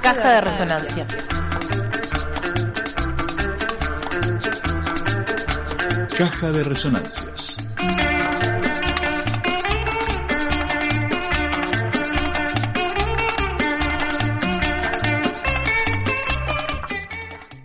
Caja de resonancia. Caja de resonancias.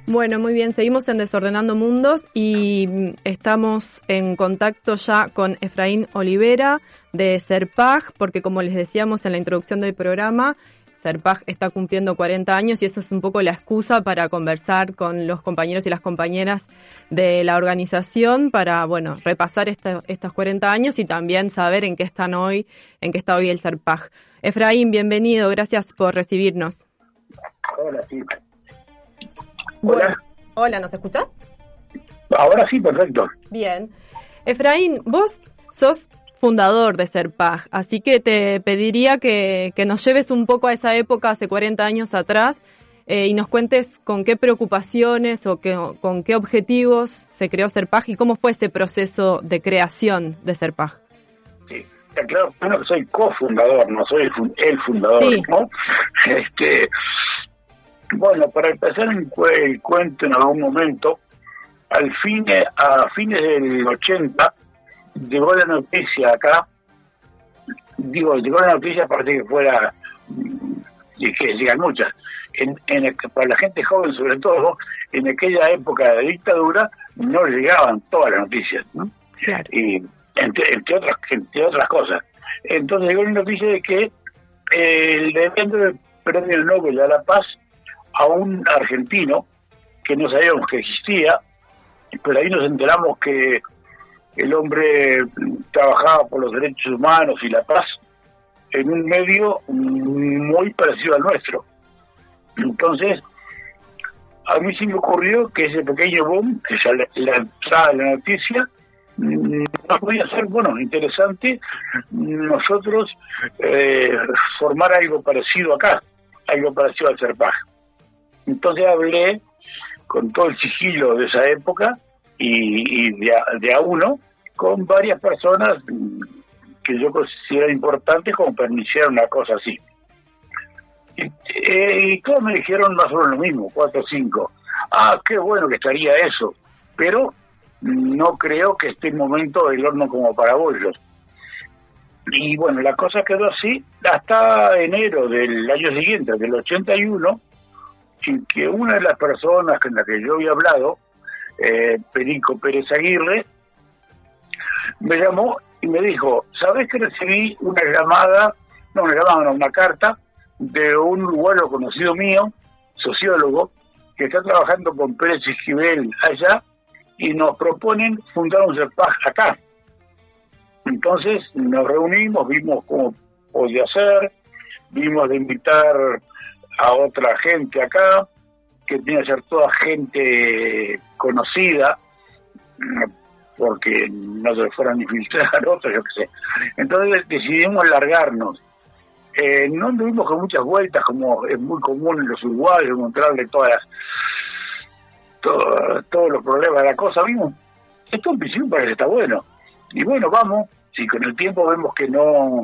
Bueno, muy bien, seguimos en Desordenando Mundos y estamos en contacto ya con Efraín Olivera de Serpag, porque como les decíamos en la introducción del programa, Serpag está cumpliendo 40 años y eso es un poco la excusa para conversar con los compañeros y las compañeras de la organización para, bueno, repasar estos 40 años y también saber en qué están hoy, en qué está hoy el Serpag. Efraín, bienvenido, gracias por recibirnos. Hola, sí. Hola. hola, ¿nos escuchás? Ahora sí, perfecto. Bien. Efraín, vos sos fundador de Serpag, así que te pediría que, nos lleves un poco a esa época, hace 40 años atrás, eh, y nos cuentes con qué preocupaciones o con qué objetivos se creó Serpag y cómo fue ese proceso de creación de Serpag. Sí, claro, bueno, soy cofundador, no soy el, fundador, ¿no? Este, bueno, para empezar el, cuento en algún momento, al fin, a fines del 80, llegó la noticia acá, digo, llegó la noticia para que fuera, y que llegan muchas, en, para la gente joven sobre todo, en aquella época de dictadura no llegaban todas las noticias, ¿no? Y entre, entre, otras, entre otras cosas. Entonces llegó la noticia de que el evento del Premio Nobel de la Paz a un argentino que no sabíamos que existía, pero ahí nos enteramos que el hombre trabajaba por los derechos humanos y la paz en un medio muy parecido al nuestro. Entonces, a mí sí me ocurrió que ese pequeño boom, que ya la, entrada de la noticia, no podía ser, bueno, interesante nosotros eh, formar algo parecido acá, algo parecido al Serpaj. Entonces hablé con todo el sigilo de esa época y, de, a, uno con varias personas que yo considero importantes como para iniciar una cosa así. Y, eh, todos me dijeron más o menos lo mismo, cuatro o cinco. Ah, qué bueno que estaría eso, pero no creo que esté el momento del horno como para bollos. Y bueno, la cosa quedó así hasta enero del año siguiente, del 81, sin que una de las personas con la que yo había hablado, eh, Perico Pérez Aguirre, me llamó y me dijo, ¿sabes que recibí una llamada, no una llamada, no, una carta de un uruguayo conocido mío, sociólogo, que está trabajando con Pérez Esquivel allá y nos proponen fundar un CEPAJ acá. Entonces nos reunimos, vimos cómo podía ser, vimos de invitar a otra gente acá, que tiene que ser toda gente conocida, porque no se fueran a infiltrar otros, yo qué sé. Entonces decidimos largarnos. Eh, no anduvimos con muchas vueltas, como es muy común en los uruguayos, encontrarle todas todos los problemas de la cosa. Vimos, esto en principio parece que está bueno. Y bueno, vamos, si con el tiempo vemos que no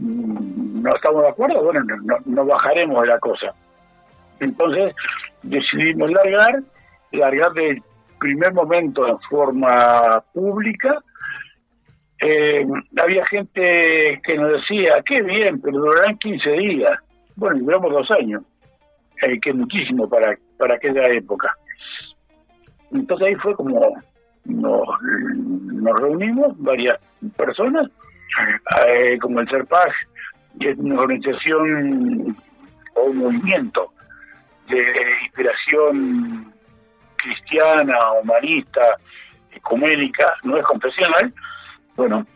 no estamos de acuerdo, bueno, no, bajaremos de la cosa. Entonces decidimos largar, largar del primer momento en forma pública. Eh, había gente que nos decía, qué bien, pero durarán 15 días. Bueno, duramos dos años, eh, que muchísimo para, para aquella época. Entonces ahí fue como nos, nos reunimos, varias personas, eh, como el CERPAG, que es una organización o un movimiento de inspiración cristiana, humanista, ecuménica, no es confesional, bueno,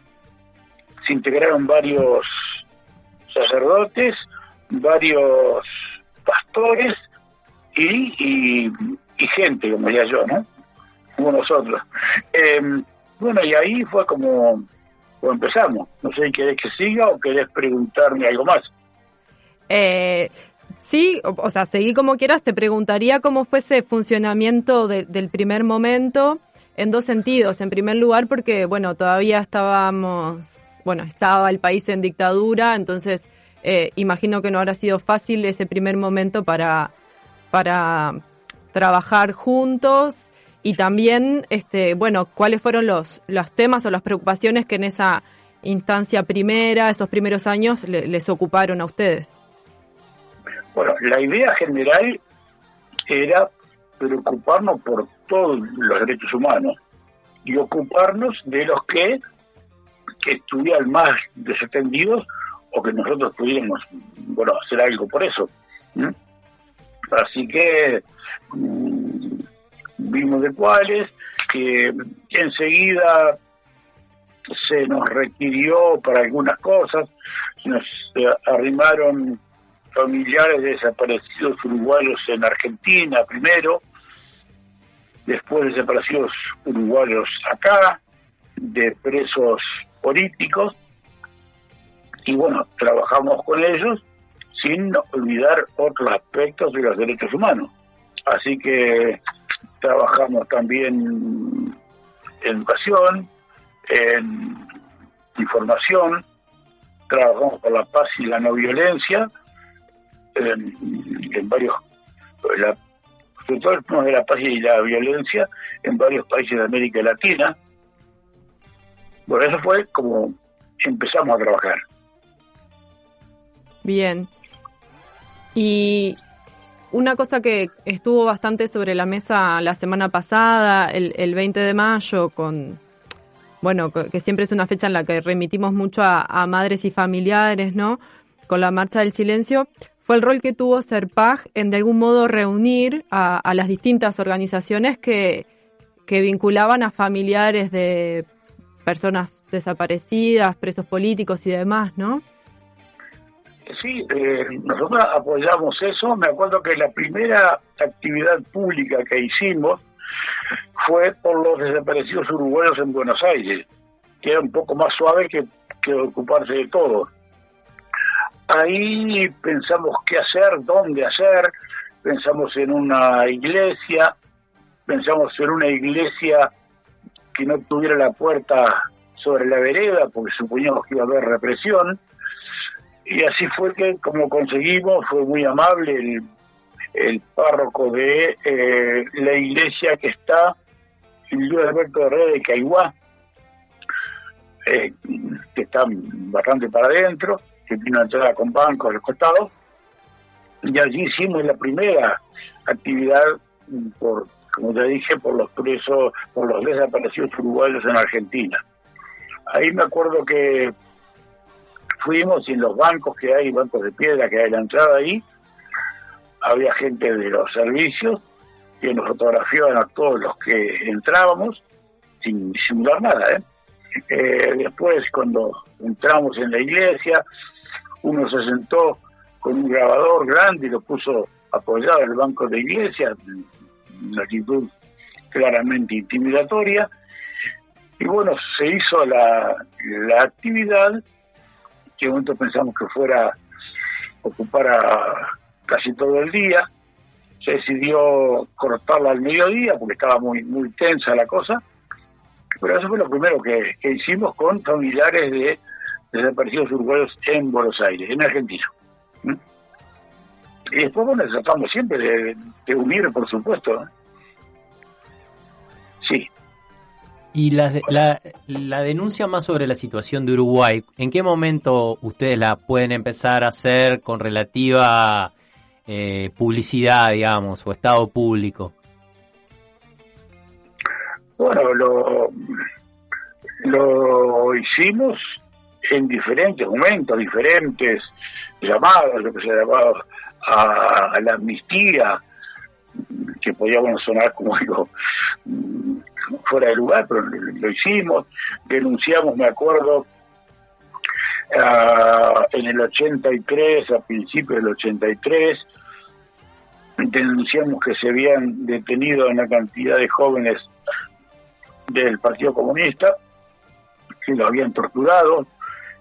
se integraron varios sacerdotes, varios pastores y, y, gente, como decía yo, ¿no? Como nosotros. Em, bueno, y ahí fue como o empezamos. No sé, ¿querés que siga o querés preguntarme algo más? Eh, sí, o, sea, seguí como quieras. Te preguntaría cómo fue ese funcionamiento del primer momento en dos sentidos. En primer lugar, porque, bueno, todavía estábamos, bueno, estaba el país en dictadura, entonces eh, imagino que no habrá sido fácil ese primer momento para, para trabajar juntos y también, este, bueno, cuáles fueron los, los temas o las preocupaciones que en esa instancia primera, esos primeros años, les ocuparon a ustedes. Bueno, la idea general era preocuparnos por todos los derechos humanos y ocuparnos de los que, que estuvieran más desatendidos o que nosotros pudiéramos bueno hacer algo por eso así que mm, vimos de cuáles que enseguida se nos requirió para algunas cosas nos eh, arrimaron familiares de desaparecidos uruguayos en Argentina primero después desaparecidos uruguayos acá de presos políticos y bueno, trabajamos con ellos sin olvidar otros aspectos de los derechos humanos. Así que trabajamos también en educación, en información, trabajamos por la paz y la no violencia, en, varios, la, sobre todo de la paz y la violencia en varios países de América Latina. Bueno, eso fue como empezamos a trabajar. Bien. Y una cosa que estuvo bastante sobre la mesa la semana pasada, el, el 20 de mayo, con, bueno, que siempre es una fecha en la que remitimos mucho a, madres y familiares, ¿no? Con la marcha del silencio, fue el rol que tuvo Serpag en de algún modo reunir a, las distintas organizaciones que, que vinculaban a familiares de personas desaparecidas, presos políticos y demás, ¿no? Sí, eh, nosotros apoyamos eso. Me acuerdo que la primera actividad pública que hicimos fue por los desaparecidos uruguayos en Buenos Aires, que era un poco más suave que, que ocuparse de todo. Ahí pensamos qué hacer, dónde hacer, pensamos en una iglesia, pensamos en una iglesia que no tuviera la puerta sobre la vereda, porque suponíamos que iba a haber represión. Y así fue que como conseguimos, fue muy amable el, párroco de eh, la iglesia que está en Luis Alberto Herrera de Caiguá, eh, que está bastante para adentro, que una entrada con bancos a los y allí hicimos la primera actividad por como te dije, por los presos, por los desaparecidos uruguayos en Argentina. Ahí me acuerdo que fuimos y en los bancos que hay, bancos de piedra que hay en la entrada ahí, había gente de los servicios que nos fotografiaban a todos los que entrábamos sin disimular nada. ¿eh? Eh, después, cuando entramos en la iglesia, uno se sentó con un grabador grande y lo puso apoyado en el banco de iglesia, una actitud claramente intimidatoria. Y bueno, se hizo la, la actividad que momento pensamos que fuera ocupara casi todo el día. Se decidió cortarla al mediodía porque estaba muy muy tensa la cosa. Pero eso fue lo primero que, hicimos con familiares de desaparecidos uruguayos en Buenos Aires, en Argentina. ¿Mm? Y después, bueno, tratamos siempre de, de unir, por supuesto. Sí, y la, la, la, denuncia más sobre la situación de Uruguay, ¿en qué momento ustedes la pueden empezar a hacer con relativa eh, publicidad, digamos, o estado público? Bueno, lo, lo hicimos en diferentes momentos, diferentes llamados, lo que se ha llamado a, la amnistía, que podía sonar como algo fuera de lugar, pero lo, hicimos, denunciamos, me acuerdo, en el 83, a principios del 83, denunciamos que se habían detenido una cantidad de jóvenes del Partido Comunista, que lo habían torturado,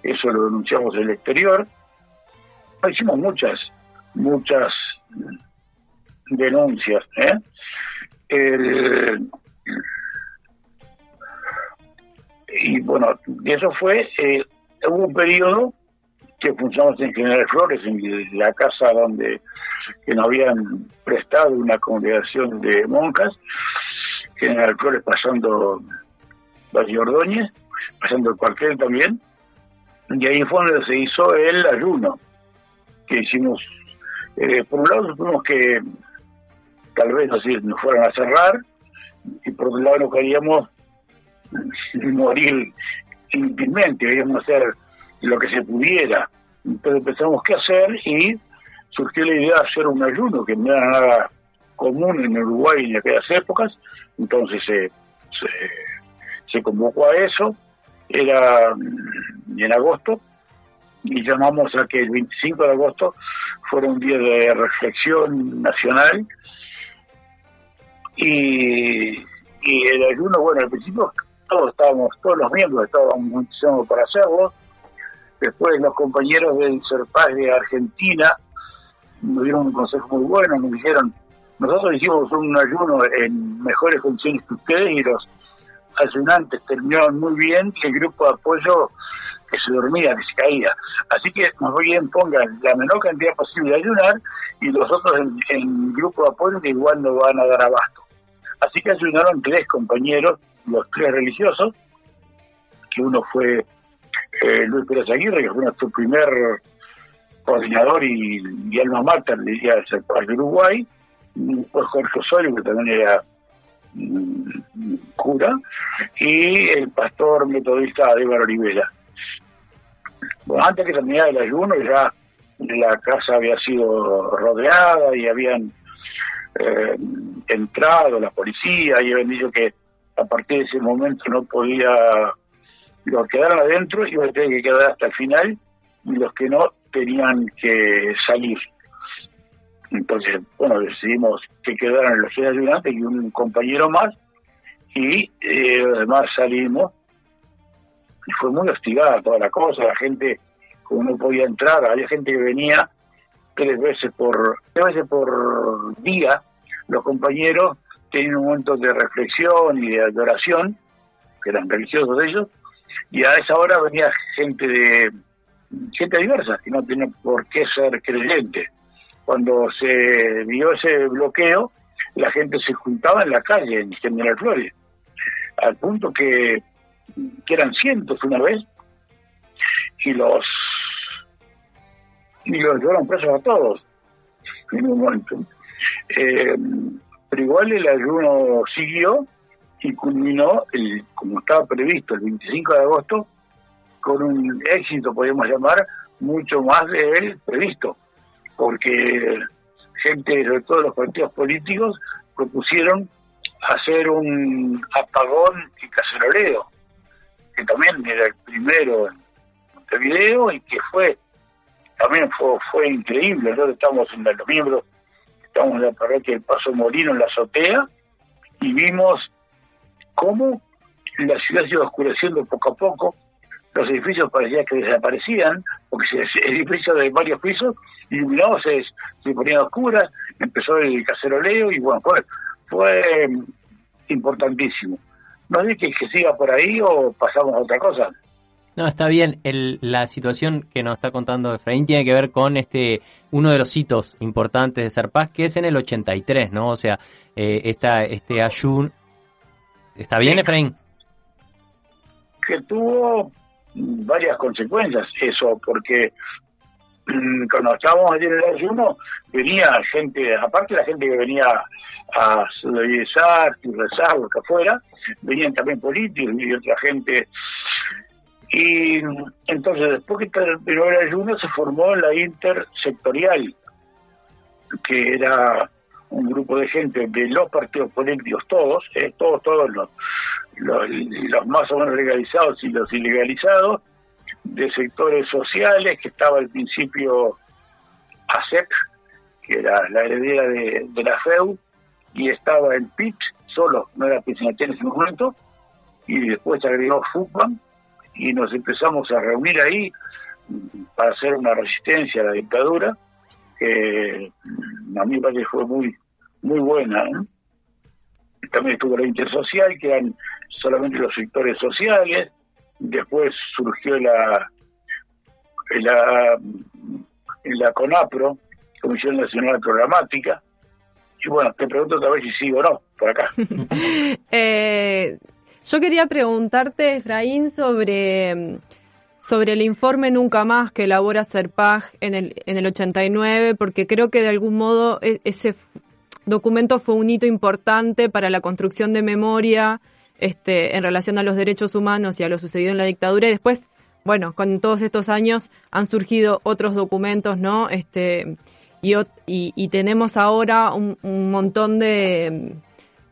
eso lo denunciamos en el exterior. Hicimos muchas, muchas denuncias. ¿eh? Y bueno, eso fue, eh, hubo un periodo que funcionamos en General Flores, en la casa donde que nos habían prestado una congregación de monjas, General Flores pasando Valle Ordóñez, pasando el cuartel también, y ahí fue donde se hizo el ayuno, que hicimos, eh, por un lado supimos que tal vez así nos fueran a cerrar, y por otro lado no queríamos morir inútilmente, queríamos hacer lo que se pudiera. Entonces pensamos qué hacer y surgió la idea de hacer un ayuno, que no era nada común en Uruguay en aquellas épocas, entonces se, se, convocó a eso, era mm, en agosto, y llamamos a que el 25 de agosto fuera un día de reflexión nacional, y, y el ayuno, bueno, al principio todos estábamos, todos los miembros estábamos muchísimo para hacerlo, después los compañeros del CERPAS de Argentina nos dieron un consejo muy bueno, nos dijeron, nosotros hicimos un ayuno en mejores condiciones que ustedes y los ayunantes terminaron muy bien y el grupo de apoyo que se dormía, que se caía. Así que más bien pongan la menor cantidad posible de ayunar y los otros en, grupo de apoyo que igual no van a dar abasto. Así que ayunaron tres compañeros, los tres religiosos, que uno fue eh, Luis Pérez Aguirre, que fue nuestro primer coordinador y, y alma mater, diría, del Uruguay, pues Jorge Osorio, que también era cura, y el pastor metodista Álvaro Olivera. Bueno, antes que terminara el ayuno, ya la casa había sido rodeada y habían eh, entrado la policía y habían dicho que a partir de ese momento no podía, los que quedaron adentro iban a tener que quedar hasta el final y los que no tenían que salir. Entonces, bueno, decidimos que quedaran los seis ayudantes y un compañero más, y eh, además salimos, y fue muy hostigada toda la cosa, la gente, como no podía entrar, había gente que venía tres veces por, tres veces por día, los compañeros tenían un momento de reflexión y de adoración, que eran religiosos ellos, y a esa hora venía gente de gente diversa, que no tiene por qué ser creyente cuando se vio ese bloqueo, la gente se juntaba en la calle, en General Flores, al punto que, eran cientos una vez, y los y los llevaron presos a todos en un momento. Eh, pero igual el ayuno siguió y culminó, el, como estaba previsto, el 25 de agosto, con un éxito, podríamos llamar, mucho más de él previsto porque gente, sobre todo los partidos políticos, propusieron hacer un apagón y caceroleo, que también era el primero en Montevideo y que fue, también fue, fue increíble. Nosotros estamos en los miembros, estamos en la parroquia del Paso Molino, en la azotea, y vimos cómo la ciudad se iba oscureciendo poco a poco, los edificios parecían que desaparecían, porque edificios de varios pisos iluminados se, se ponían oscuras, empezó el caceroleo y bueno, fue, fue mm, importantísimo. No sé que, que siga por ahí o pasamos a otra cosa. No, está bien. El, la situación que nos está contando Efraín tiene que ver con este uno de los hitos importantes de Serpaz, que es en el 83, ¿no? O sea, eh, esta, este ayun... ¿Está bien, Efraín? Que tuvo varias consecuencias eso, porque mm, cuando estábamos en el ayuno, venía gente, aparte la gente que venía a solidarizar y rezar, lo que fuera, venían también políticos y otra gente. Y entonces, después que terminó el ayuno, se formó la intersectorial, que era un grupo de gente de los partidos políticos, todos, eh, todos, todos los, los, más o menos legalizados y los ilegalizados, de sectores sociales, que estaba al principio ASEP, que era la heredera de, la FEU, y estaba el PIT, solo, no era PIT en ese momento, y después agregó FUCBAN, y nos empezamos a reunir ahí para hacer una resistencia a la dictadura, que a mí me parece fue muy, muy buena. También estuvo la intersocial, que eran solamente los sectores sociales, después surgió la la, la CONAPRO, Comisión Nacional Programática. Y bueno, te pregunto otra vez si sí o no, por acá. eh, yo quería preguntarte, Efraín, sobre, sobre el informe Nunca Más que elabora Serpag en el, en el 89, porque creo que de algún modo e, ese documento fue un hito importante para la construcción de memoria este, en relación a los derechos humanos y a lo sucedido en la dictadura. Y después, bueno, con todos estos años han surgido otros documentos, ¿no? Este, y, tenemos ahora un, montón de,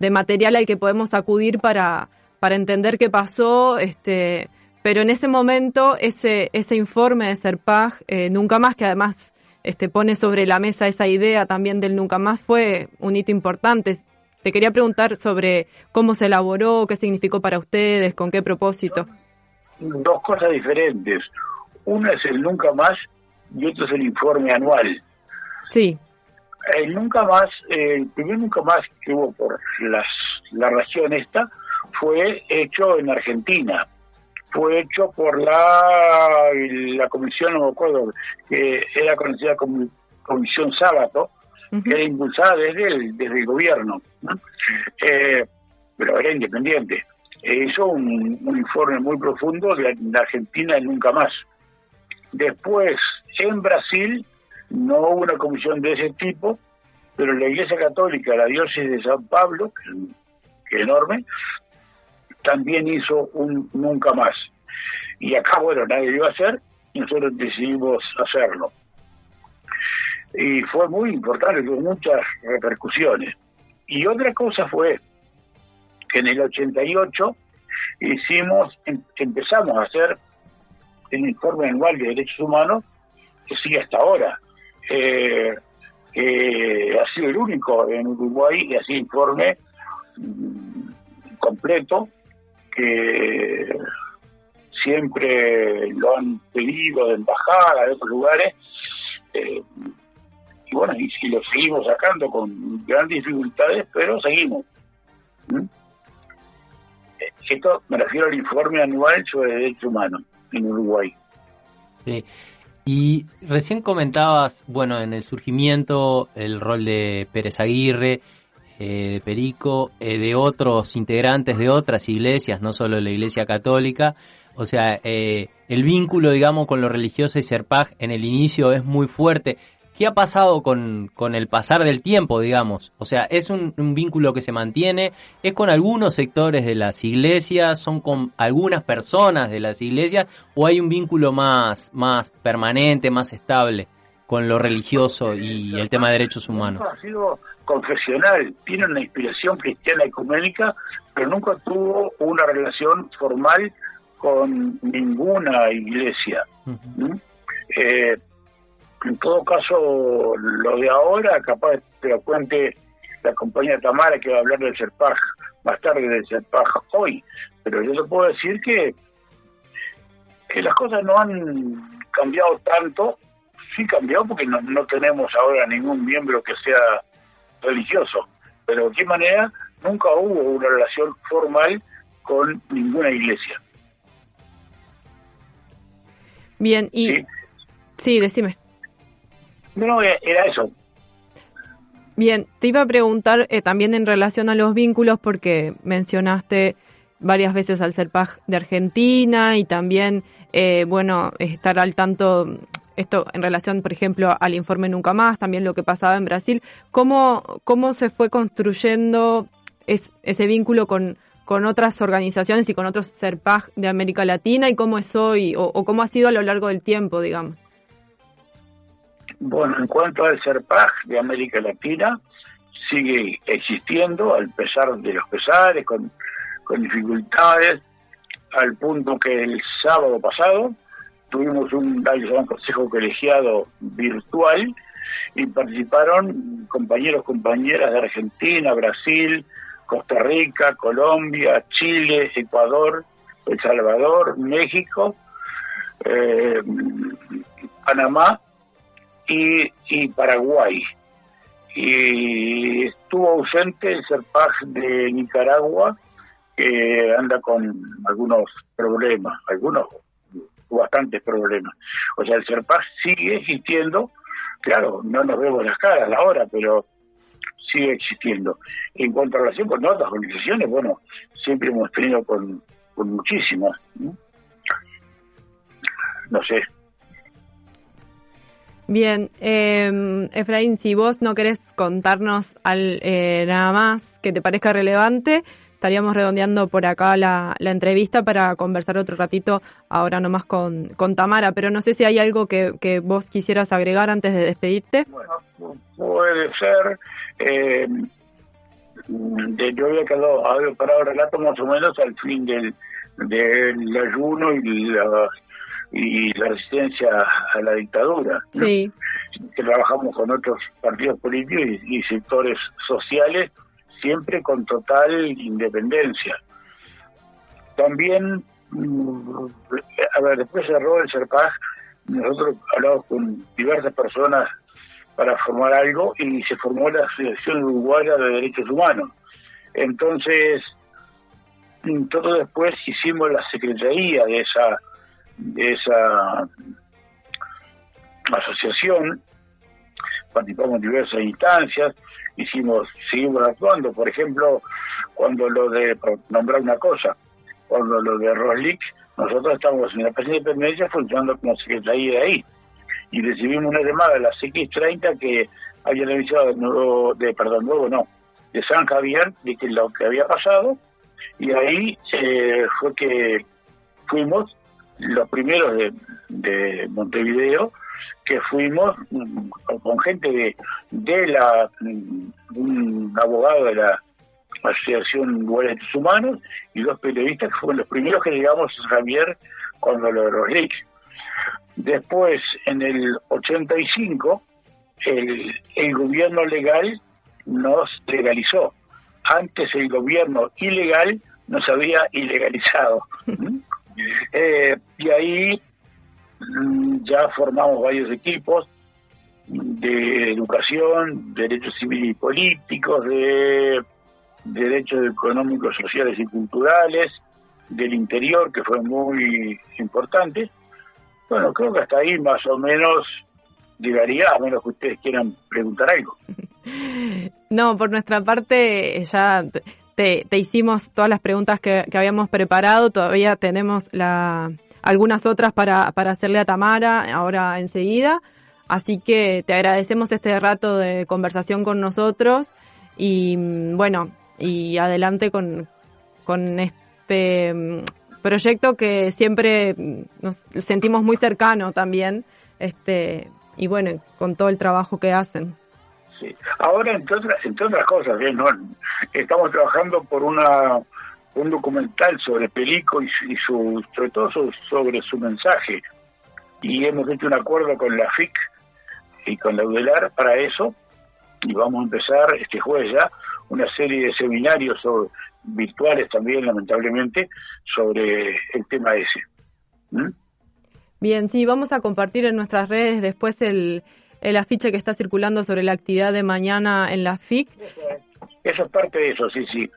material al que podemos acudir para, para entender qué pasó, este, pero en ese momento ese, ese informe de Serpag, eh, nunca más, que además este, pone sobre la mesa esa idea también del nunca más, fue un hito importante. Te quería preguntar sobre cómo se elaboró, qué significó para ustedes, con qué propósito. Dos cosas diferentes. Una es el nunca más y otro es el informe anual. Sí. El nunca más, el primer nunca más que hubo por las, la región esta fue hecho en Argentina. Fue hecho por la, la comisión, no me acuerdo, que era conocida como Comisión Sábato, que era impulsada desde el, desde el gobierno, eh, pero era independiente. hizo un, informe muy profundo de, de Argentina nunca más. Después, en Brasil, no hubo una comisión de ese tipo, pero la Iglesia Católica, la diócesis de San Pablo, que es enorme, también hizo un nunca más. Y acá, bueno, nadie lo iba a hacer, y nosotros decidimos hacerlo y fue muy importante, tuvo muchas repercusiones. Y otra cosa fue que en el 88 hicimos, em, empezamos a hacer el informe anual de derechos humanos que sigue hasta ahora. Eh, ha sido el único en Uruguay y así informe mm, completo que siempre lo han pedido de embajada de otros lugares eh, y bueno, y, si lo seguimos sacando con grandes dificultades, pero seguimos. ¿Mm? Eh, esto me refiero al informe anual sobre derechos humanos en Uruguay. Sí. Y recién comentabas, bueno, en el surgimiento, el rol de Pérez Aguirre, eh, de Perico, eh, de otros integrantes de otras iglesias, no solo la Iglesia Católica. O sea, el vínculo, digamos, con lo religioso y Serpag en el inicio es muy fuerte. ¿Qué ha pasado con, con, el pasar del tiempo, digamos? O sea, ¿es un, vínculo que se mantiene? ¿Es con algunos sectores de las iglesias? ¿Son con algunas personas de las iglesias? ¿O hay un vínculo más, más permanente, más estable con lo religioso y el tema de derechos humanos? Ha sido confesional, tiene una inspiración cristiana ecuménica, pero nunca tuvo una relación formal con ninguna iglesia. En todo caso, lo de ahora, capaz que lo cuente la compañía Tamara, que va a hablar del CERPAJ más tarde del CERPAJ hoy, pero yo te puedo decir que, que las cosas no han cambiado tanto, sí cambió porque no, no tenemos ahora ningún miembro que sea religioso, pero de qué manera nunca hubo una relación formal con ninguna iglesia. Bien, y... sí decime. No, era eso. Bien, te iba a preguntar eh, también en relación a los vínculos, porque mencionaste varias veces al CERPAG de Argentina y también, eh, bueno, estar al tanto, esto en relación, por ejemplo, al informe Nunca Más, también lo que pasaba en Brasil. ¿Cómo, cómo se fue construyendo ese vínculo con, con otras organizaciones y con otros CERPAG de América Latina y cómo es hoy o cómo ha sido a lo largo del tiempo, digamos? Bueno, en cuanto al CERPAG de América Latina, sigue existiendo, al pesar de los pesares, con, dificultades, al punto que el sábado pasado tuvimos un, un consejo colegiado virtual y participaron compañeros, compañeras de Argentina, Brasil, Costa Rica, Colombia, Chile, Ecuador, El Salvador, México, eh, Panamá y, Paraguay. Y estuvo ausente el Serpaj de Nicaragua, que anda con algunos problemas, algunos bastantes problemas. O sea, el CERPAS sigue existiendo, claro, no nos vemos las caras ahora, pero sigue existiendo. En cuanto a relación con otras organizaciones, bueno, siempre hemos tenido con, con muchísimas. ¿no? sé. Bien, eh, Efraín, si vos no querés contarnos al, eh, nada más que te parezca relevante, estaríamos redondeando por acá la, entrevista para conversar otro ratito ahora nomás con, con Tamara, pero no sé si hay algo que, que vos quisieras agregar antes de despedirte. Bueno, puede ser. Eh, yo había quedado, había parado el relato más o menos al fin del, del ayuno y la, y la resistencia a la dictadura. Sí. Que trabajamos con otros partidos políticos y, y, sectores sociales, siempre con total independencia. También, a ver, después cerró el CERPAG, nosotros hablamos con diversas personas para formar algo y se formó la Asociación Uruguaya de Derechos Humanos. Entonces, todo después hicimos la secretaría de esa, esa asociación, participamos en diversas instancias, hicimos, seguimos actuando, por ejemplo, cuando lo de, nombrar una cosa, cuando lo de Roslick, nosotros estamos en la presidencia de independencia funcionando como secretaría de ahí. Y recibimos una llamada de las X30 que habían avisado de nuevo, de, perdón, nuevo no, de San Javier, de que lo que había pasado, y ahí eh, fue que fuimos los primeros de, de Montevideo, que fuimos mm, con gente de, de la, mm, un abogado de la Asociación de Derechos Humanos y dos periodistas que fueron los primeros que llegamos a Javier cuando lo de los leaks. Después, en el 85, el, el gobierno legal nos legalizó. Antes el gobierno ilegal nos había ilegalizado. eh, y ahí mm, ya formamos varios equipos de educación, derechos civiles y políticos, de derechos económicos, sociales y culturales, del interior, que fue muy importante, bueno, creo que hasta ahí más o menos llegaría, a menos que ustedes quieran preguntar algo. No, por nuestra parte ya te, hicimos todas las preguntas que, habíamos preparado, todavía tenemos la, algunas otras para, hacerle a Tamara ahora enseguida, así que te agradecemos este rato de conversación con nosotros y bueno, y adelante con, este proyecto que siempre nos sentimos muy cercano también, este, y bueno, con todo el trabajo que hacen. Sí. Ahora, entre otras, entre otras cosas, ¿eh? estamos trabajando por una un documental sobre Pelico y, y su, sobre todo sobre su mensaje. Y hemos hecho un acuerdo con la FIC y con la UDELAR para eso. Y vamos a empezar este jueves ya una serie de seminarios virtuales también, lamentablemente, sobre el tema ese. ¿Mm? Bien, sí, vamos a compartir en nuestras redes después el, el afiche que está circulando sobre la actividad de mañana en la FIC. Eso es parte de eso, sí, sí.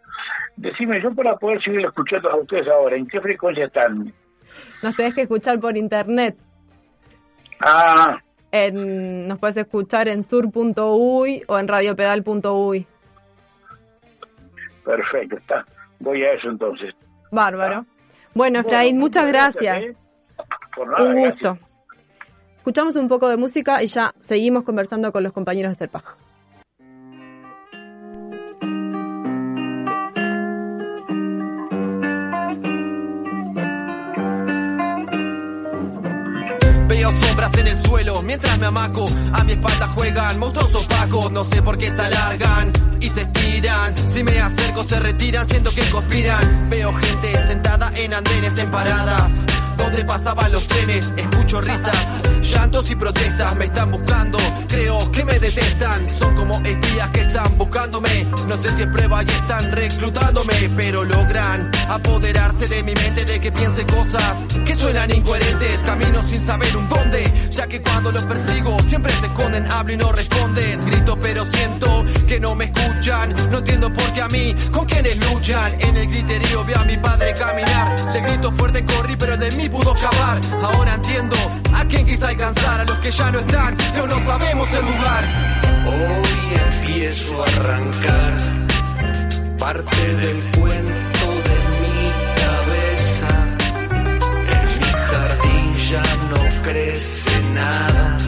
Decime, yo para poder seguir escuchando a ustedes ahora, ¿en qué frecuencia están? Nos tenés que escuchar por internet. Ah. En, nos puedes escuchar en sur.uy o en radiopedal.uy. Perfecto, está. Voy a eso entonces. Bárbaro. Bueno, Efraín, muchas gracias. ¿eh? Por nada, un gusto. Gracias. Escuchamos un poco de música y ya seguimos conversando con los compañeros de Serpaj. Veo sombras en el suelo mientras me amaco. A mi espalda juegan monstruos opacos. No sé por qué se alargan y se estiran. Si me acerco se retiran, siento que conspiran. Veo gente sentada en andenes en paradas. Donde pasaban los trenes, escucho risas, llantos y protestas, me están buscando, creo que me detestan, son como espías que están buscándome, no sé si es prueba y están reclutándome, pero logran apoderarse de mi mente de que piense cosas que suenan incoherentes, camino sin saber un dónde, ya que cuando los persigo siempre se esconden, hablo y no responden, grito pero siento que no me escuchan, no entiendo por qué a mí, con quienes luchan, en el griterío veo a mi padre caminar, le grito fuerte corrí pero de mí pudo lugar. Ahora entiendo a quién quise alcanzar, a los que ya no están, pero no sabemos el lugar. Hoy empiezo a arrancar parte del cuento de mi cabeza. En mi jardín ya no crece nada,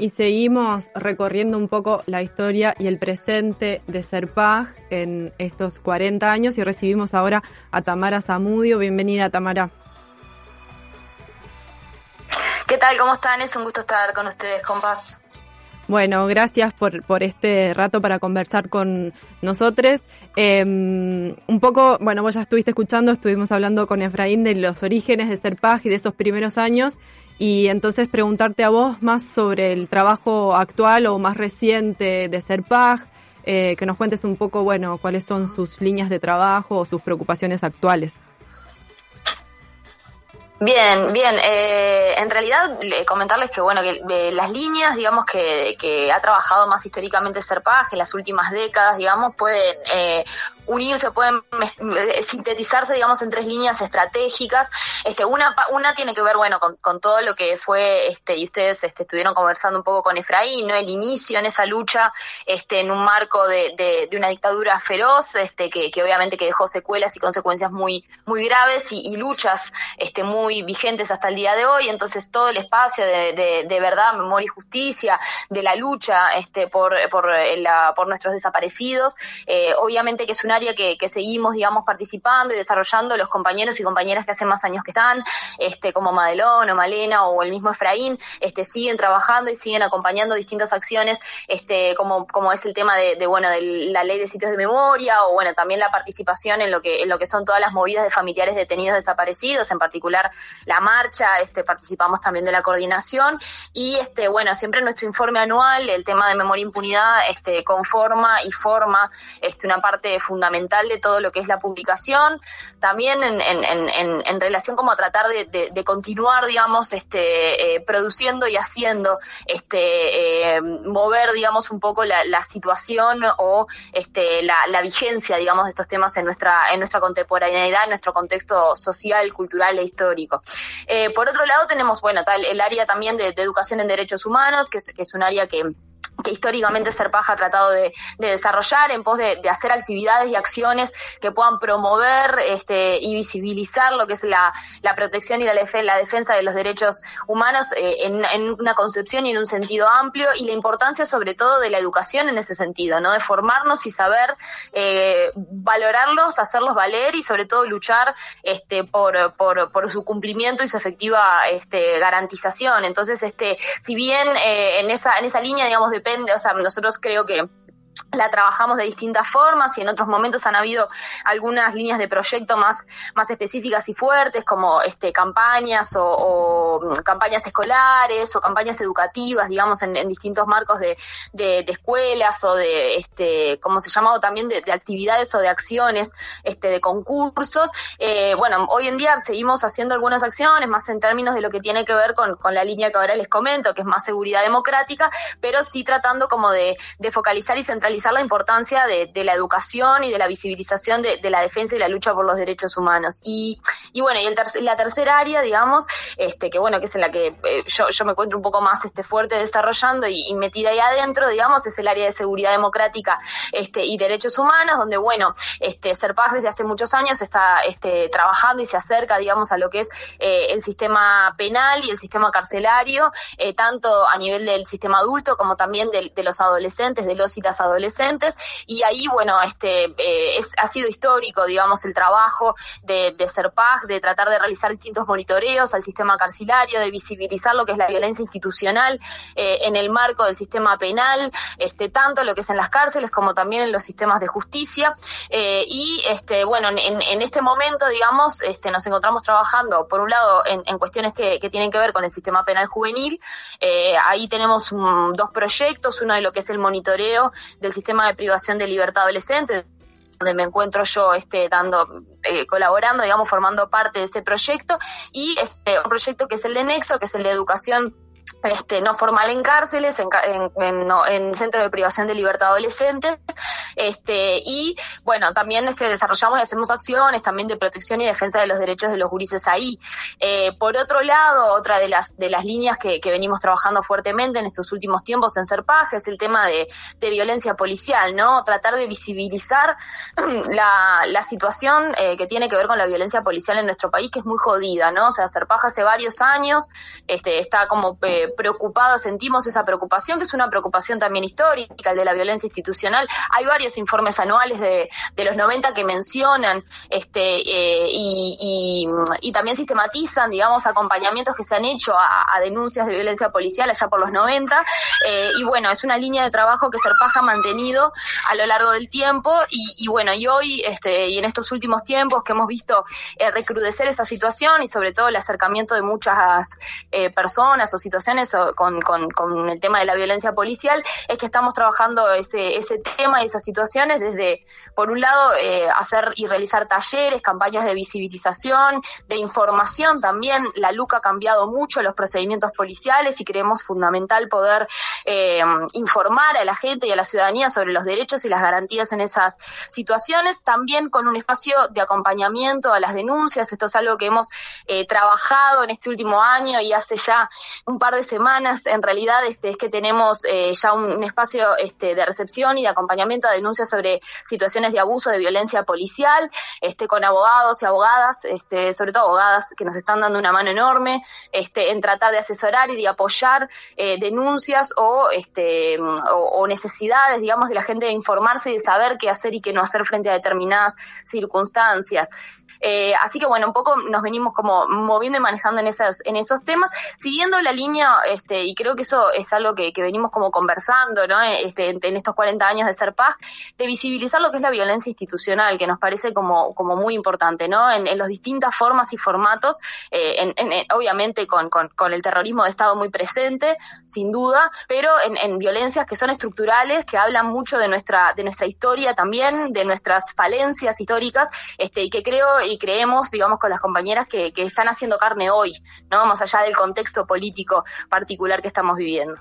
y seguimos recorriendo un poco la historia y el presente de Serpaj en estos 40 años y recibimos ahora a Tamara Zamudio. Bienvenida, Tamara. ¿Qué tal? ¿Cómo están? Es un gusto estar con ustedes, compas. Bueno, gracias por, por este rato para conversar con nosotros. Eh, un poco, bueno, vos ya estuviste escuchando, estuvimos hablando con Efraín de los orígenes de Serpaj y de esos primeros años. Y entonces preguntarte a vos más sobre el trabajo actual o más reciente de Serpaj, eh, que nos cuentes un poco, bueno, cuáles son sus líneas de trabajo o sus preocupaciones actuales. Bien, bien. Eh, en realidad, comentarles que, bueno, que eh, las líneas, digamos, que, que ha trabajado más históricamente Serpaj en las últimas décadas, digamos, pueden eh, unirse, pueden eh, sintetizarse, digamos, en tres líneas estratégicas. Este, una, una tiene que ver, bueno, con, con todo lo que fue, este, y ustedes este, estuvieron conversando un poco con Efraín, ¿no? El inicio en esa lucha, este, en un marco de, de, de una dictadura feroz, este, que, que obviamente que dejó secuelas y consecuencias muy, muy graves y, y luchas, este, muy vigentes hasta el día de hoy. Entonces, todo el espacio de, de, verdad, memoria y justicia, de la lucha, este, por, por, eh, la, por nuestros desaparecidos, eh, obviamente que es un área que, seguimos, digamos, participando y desarrollando los compañeros y compañeras que hace más años que están, este, como Madelón o Malena o el mismo Efraín, este, siguen trabajando y siguen acompañando distintas acciones, este, como, como es el tema de, de, bueno, de la ley de sitios de memoria o bueno, también la participación en lo que, en lo que son todas las movidas de familiares detenidos desaparecidos, en particular la marcha, este, participamos también de la coordinación y este, bueno, siempre nuestro informe anual, el tema de memoria e impunidad, este, conforma y forma este, una parte fundamental de todo lo que es la publicación, también en, en, en, en relación como a tratar de, continuar, digamos, este, eh, produciendo y haciendo, este, eh, mover, digamos, un poco la, situación o este, la, vigencia, digamos, de estos temas en nuestra, en nuestra contemporaneidad, en nuestro contexto social, cultural e histórico. Eh, por otro lado, tenemos, bueno, tal, el área también de, educación en derechos humanos, que es un área que que históricamente Serpaja ha tratado de, desarrollar en pos de, hacer actividades y acciones que puedan promover este, y visibilizar lo que es la, protección y la, defensa de los derechos humanos eh, en, una concepción y en un sentido amplio y la importancia sobre todo de la educación en ese sentido, ¿no? de formarnos y saber eh, valorarlos, hacerlos valer y sobre todo luchar este, por, su cumplimiento y su efectiva este, garantización. Entonces, si bien eh, en, esa, línea, digamos, o sea, nosotros creo que la trabajamos de distintas formas y en otros momentos han habido algunas líneas de proyecto más, más específicas y fuertes, como este, campañas o, mm, campañas escolares o campañas educativas, digamos, en, distintos marcos de, escuelas o de, este, como se llamado también, de, actividades o de acciones, este, de concursos. Eh, bueno, hoy en día seguimos haciendo algunas acciones, más en términos de lo que tiene que ver con, la línea que ahora les comento, que es más seguridad democrática, pero sí tratando como de focalizar y centralizar la importancia de, la educación y de la visibilización de, la defensa y la lucha por los derechos humanos. Y, bueno, y la tercera área, digamos, este, que bueno, que es en la que eh, yo, yo, me encuentro un poco más este, fuerte desarrollando y, metida ahí adentro, digamos, es el área de seguridad democrática este, y derechos humanos, donde bueno, este, Serpaz desde hace muchos años está este, trabajando y se acerca, digamos, a lo que es eh, el sistema penal y el sistema carcelario, eh, tanto a nivel del sistema adulto como también de, de los adolescentes, de los y las adolescentes y ahí, bueno, este eh, es, ha sido histórico, digamos, el trabajo de, de Serpag, de tratar de realizar distintos monitoreos al sistema carcelario, de visibilizar lo que es la violencia institucional eh, en el marco del sistema penal, este tanto lo que es en las cárceles como también en los sistemas de justicia. Eh, y, este bueno, en, este momento, digamos, este nos encontramos trabajando, por un lado, en, cuestiones que, que, tienen que ver con el sistema penal juvenil. ahí tenemos mm, dos proyectos, uno de lo que es el monitoreo del sistema de privación de libertad adolescente donde me encuentro yo este, dando, eh, colaborando, digamos, formando parte de ese proyecto, y este, un proyecto que es el de Nexo, que es el de educación este, no formal en cárceles, en, en, en, centro de privación de libertad adolescentes, este, y bueno, también este, desarrollamos y hacemos acciones también de protección y defensa de los derechos de los gurises ahí. Eh, por otro lado, otra de las, de las líneas que, que, venimos trabajando fuertemente en estos últimos tiempos en Serpaj es el tema de, de violencia policial, ¿no? Tratar de visibilizar la, situación eh, que tiene que ver con la violencia policial en nuestro país, que es muy jodida, ¿no? O sea, Serpaj hace varios años este, está como eh, preocupado, sentimos esa preocupación, que es una preocupación también histórica, el de la violencia institucional. Hay varios informes anuales de, de los 90 que mencionan este, eh, y, y, también sistematizan, digamos, acompañamientos que se han hecho a, denuncias de violencia policial allá por los 90. Eh, y bueno, es una línea de trabajo que Serpaja ha mantenido a lo largo del tiempo y, y bueno, y hoy este, y en estos últimos tiempos que hemos visto eh, recrudecer esa situación y sobre todo el acercamiento de muchas personas o situaciones con, con, el tema de la violencia policial, es que estamos trabajando ese, ese tema y esas situaciones desde, por un lado, eh, hacer y realizar talleres, campañas de visibilización, de información también. La LUCA ha cambiado mucho los procedimientos policiales y creemos fundamental poder eh, informar a la gente y a la ciudadanía sobre los derechos y las garantías en esas situaciones, también con un espacio de acompañamiento a las denuncias. Esto es algo que hemos eh, trabajado en este último año y hace ya un par de semanas, en realidad, este, es que tenemos ya un, espacio este, de recepción y de acompañamiento a denuncias sobre situaciones de abuso, de violencia policial, este, con abogados y abogadas, este, sobre todo abogadas que nos están dando una mano enorme, este, en tratar de asesorar y de apoyar eh, denuncias o, este, o, necesidades, digamos, de la gente de informarse y de saber qué hacer y qué no hacer frente a determinadas circunstancias. Eh, así que bueno, un poco nos venimos como moviendo y manejando en esos, en esos temas, siguiendo la línea este, y creo que eso es algo que, venimos como conversando, ¿no? Este, en, estos 40 años de ser paz, de visibilizar lo que es la violencia institucional, que nos parece como, como muy importante, ¿no? En, las distintas formas y formatos, eh, obviamente con, con, el terrorismo de Estado muy presente, sin duda, pero en, violencias que son estructurales, que hablan mucho de nuestra, de nuestra historia también, de nuestras falencias históricas, este, y que creo y creemos, digamos, con las compañeras que, que están haciendo carne hoy, ¿no? Más allá del contexto político particular que estamos viviendo.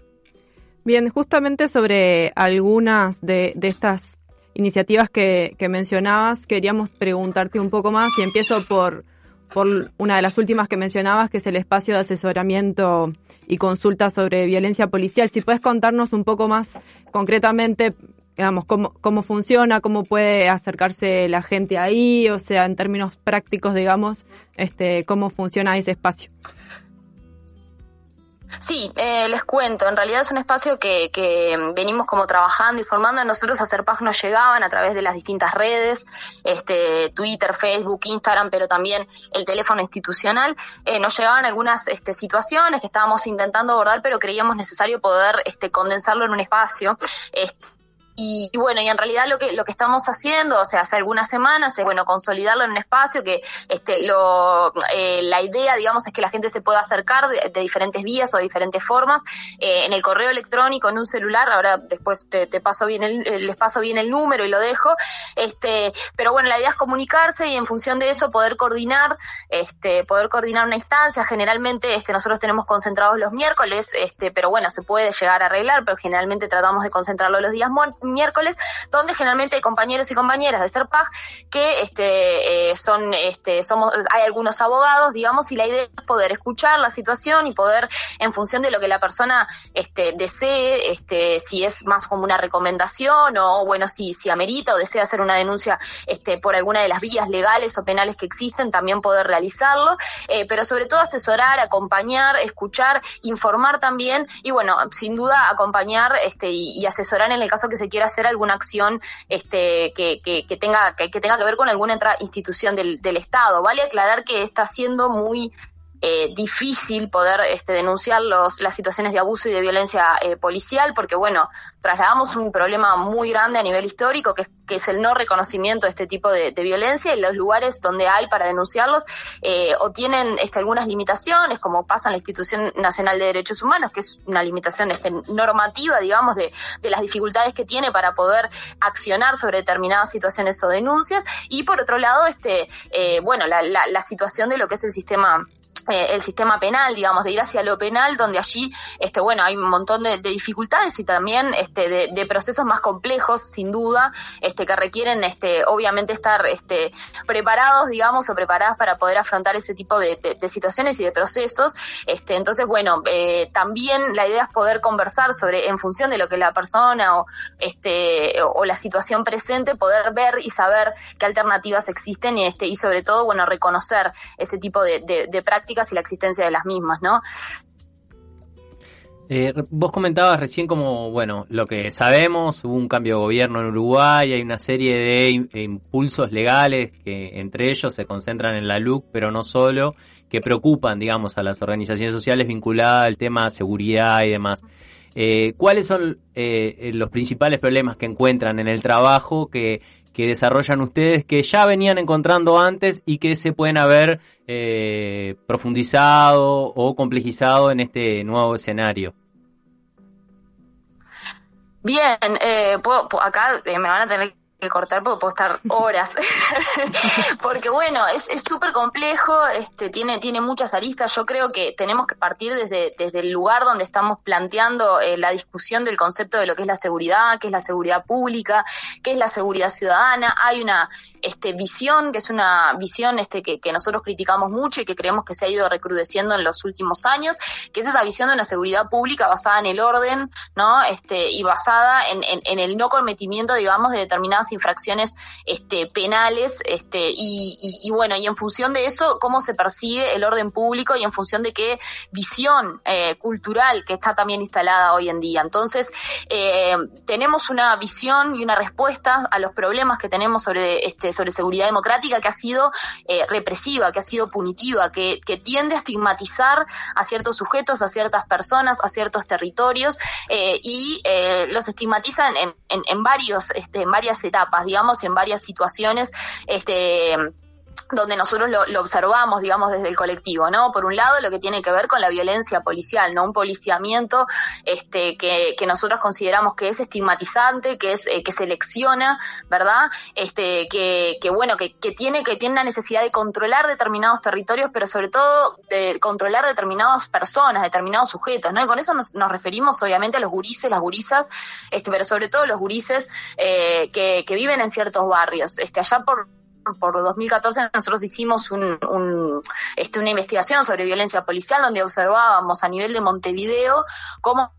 Bien, justamente sobre algunas de, estas iniciativas que, mencionabas, queríamos preguntarte un poco más y empiezo por, por una de las últimas que mencionabas, que es el espacio de asesoramiento y consulta sobre violencia policial. Si puedes contarnos un poco más concretamente, digamos, cómo, cómo funciona, cómo puede acercarse la gente ahí, o sea, en términos prácticos, digamos, este, cómo funciona ese espacio. Sí, eh, les cuento. En realidad es un espacio que, que venimos como trabajando y formando. Nosotros a Serpag nos llegaban a través de las distintas redes, este, Twitter, Facebook, Instagram, pero también el teléfono institucional. Eh, nos llegaban algunas este, situaciones que estábamos intentando abordar, pero creíamos necesario poder este, condensarlo en un espacio. Y, bueno, y en realidad lo que lo que estamos haciendo, o sea, hace algunas semanas es bueno consolidarlo en un espacio que este lo eh, la idea, digamos, es que la gente se pueda acercar de, diferentes vías o de diferentes formas eh, en el correo electrónico, en un celular. Ahora después te, te paso bien el, les paso bien el número y lo dejo. Este, pero bueno, la idea es comunicarse y en función de eso poder coordinar, este, poder coordinar una instancia. Generalmente, este, nosotros tenemos concentrados los miércoles, este, pero bueno, se puede llegar a arreglar, pero generalmente tratamos de concentrarlo los días miércoles, donde generalmente hay compañeros y compañeras de SERPAG que este, eh, son, este, somos, hay algunos abogados, digamos, y la idea es poder escuchar la situación y poder, en función de lo que la persona este, desee, este, si es más como una recomendación o, bueno, si, si amerita o desea hacer una denuncia este, por alguna de las vías legales o penales que existen, también poder realizarlo, eh, pero sobre todo asesorar, acompañar, escuchar, informar también y bueno, sin duda acompañar este, y, y asesorar en el caso que se quiera hacer alguna acción este, que, que, tenga, que, tenga que ver con alguna institución del, del Estado. Vale aclarar que está siendo muy eh, difícil poder este, denunciar los, las situaciones de abuso y de violencia eh, policial, porque bueno, trasladamos un problema muy grande a nivel histórico, que es, que es el no reconocimiento de este tipo de, violencia y los lugares donde hay para denunciarlos eh, o tienen este, algunas limitaciones, como pasa en la Institución Nacional de Derechos Humanos, que es una limitación este, normativa, digamos, de, de las dificultades que tiene para poder accionar sobre determinadas situaciones o denuncias, y por otro lado, este, bueno, la, la, la situación de lo que es el sistema eh, el sistema penal, digamos, de ir hacia lo penal, donde allí, este, bueno, hay un montón de, dificultades y también este, de, procesos más complejos, sin duda, este, que requieren, este, obviamente, estar este, preparados, digamos, o preparadas para poder afrontar ese tipo de, situaciones y de procesos. Este, entonces, bueno, eh, también la idea es poder conversar sobre, en función de lo que la persona o, este, o la situación presente, poder ver y saber qué alternativas existen y, este, y sobre todo, bueno, reconocer ese tipo de prácticas y la existencia de las mismas, ¿no? Eh, vos comentabas recién como, bueno, lo que sabemos, hubo un cambio de gobierno en Uruguay, hay una serie de impulsos legales que entre ellos se concentran en la LUC, pero no solo, que preocupan, digamos, a las organizaciones sociales vinculadas al tema seguridad y demás. Eh, ¿Cuáles son eh, los principales problemas que encuentran en el trabajo que que desarrollan ustedes que ya venían encontrando antes y que se pueden haber eh, profundizado o complejizado en este nuevo escenario? Bien, eh, acá eh, me van a tener que cortar porque puedo estar horas. porque bueno, es súper complejo, este, tiene, tiene muchas aristas. Yo creo que tenemos que partir desde, desde el lugar donde estamos planteando eh, la discusión del concepto de lo que es la seguridad, qué es la seguridad pública, qué es la seguridad ciudadana. Hay una este, visión, que es una visión este, que, que nosotros criticamos mucho y que creemos que se ha ido recrudeciendo en los últimos años, que es esa visión de una seguridad pública basada en el orden, ¿no? Este, y basada en, en el no cometimiento, digamos, de determinadas infracciones este, penales este, y, bueno, y en función de eso, cómo se persigue el orden público y en función de qué visión eh, cultural que está también instalada hoy en día. Entonces, eh, tenemos una visión y una respuesta a los problemas que tenemos sobre, este, sobre seguridad democrática que ha sido eh, represiva, que ha sido punitiva, que, tiende a estigmatizar a ciertos sujetos, a ciertas personas, a ciertos territorios y los estigmatizan en, varios, en varias etapas digamos, en varias situaciones, este, donde nosotros lo, observamos, digamos, desde el colectivo, ¿no? Por un lado, lo que tiene que ver con la violencia policial, ¿no? Un policiamiento este, que, nosotros consideramos que es estigmatizante, que es eh, que selecciona, ¿verdad? Este, que, que bueno, que, que, tiene que tiene la necesidad de controlar determinados territorios, pero sobre todo de controlar determinadas personas, determinados sujetos, ¿no? Y con eso nos, nos referimos, obviamente, a los gurises, las gurisas, este, pero sobre todo los gurises eh, que, que viven en ciertos barrios. Este, allá por por 2014 nosotros hicimos un, este, una investigación sobre violencia policial donde observábamos a nivel de Montevideo cómo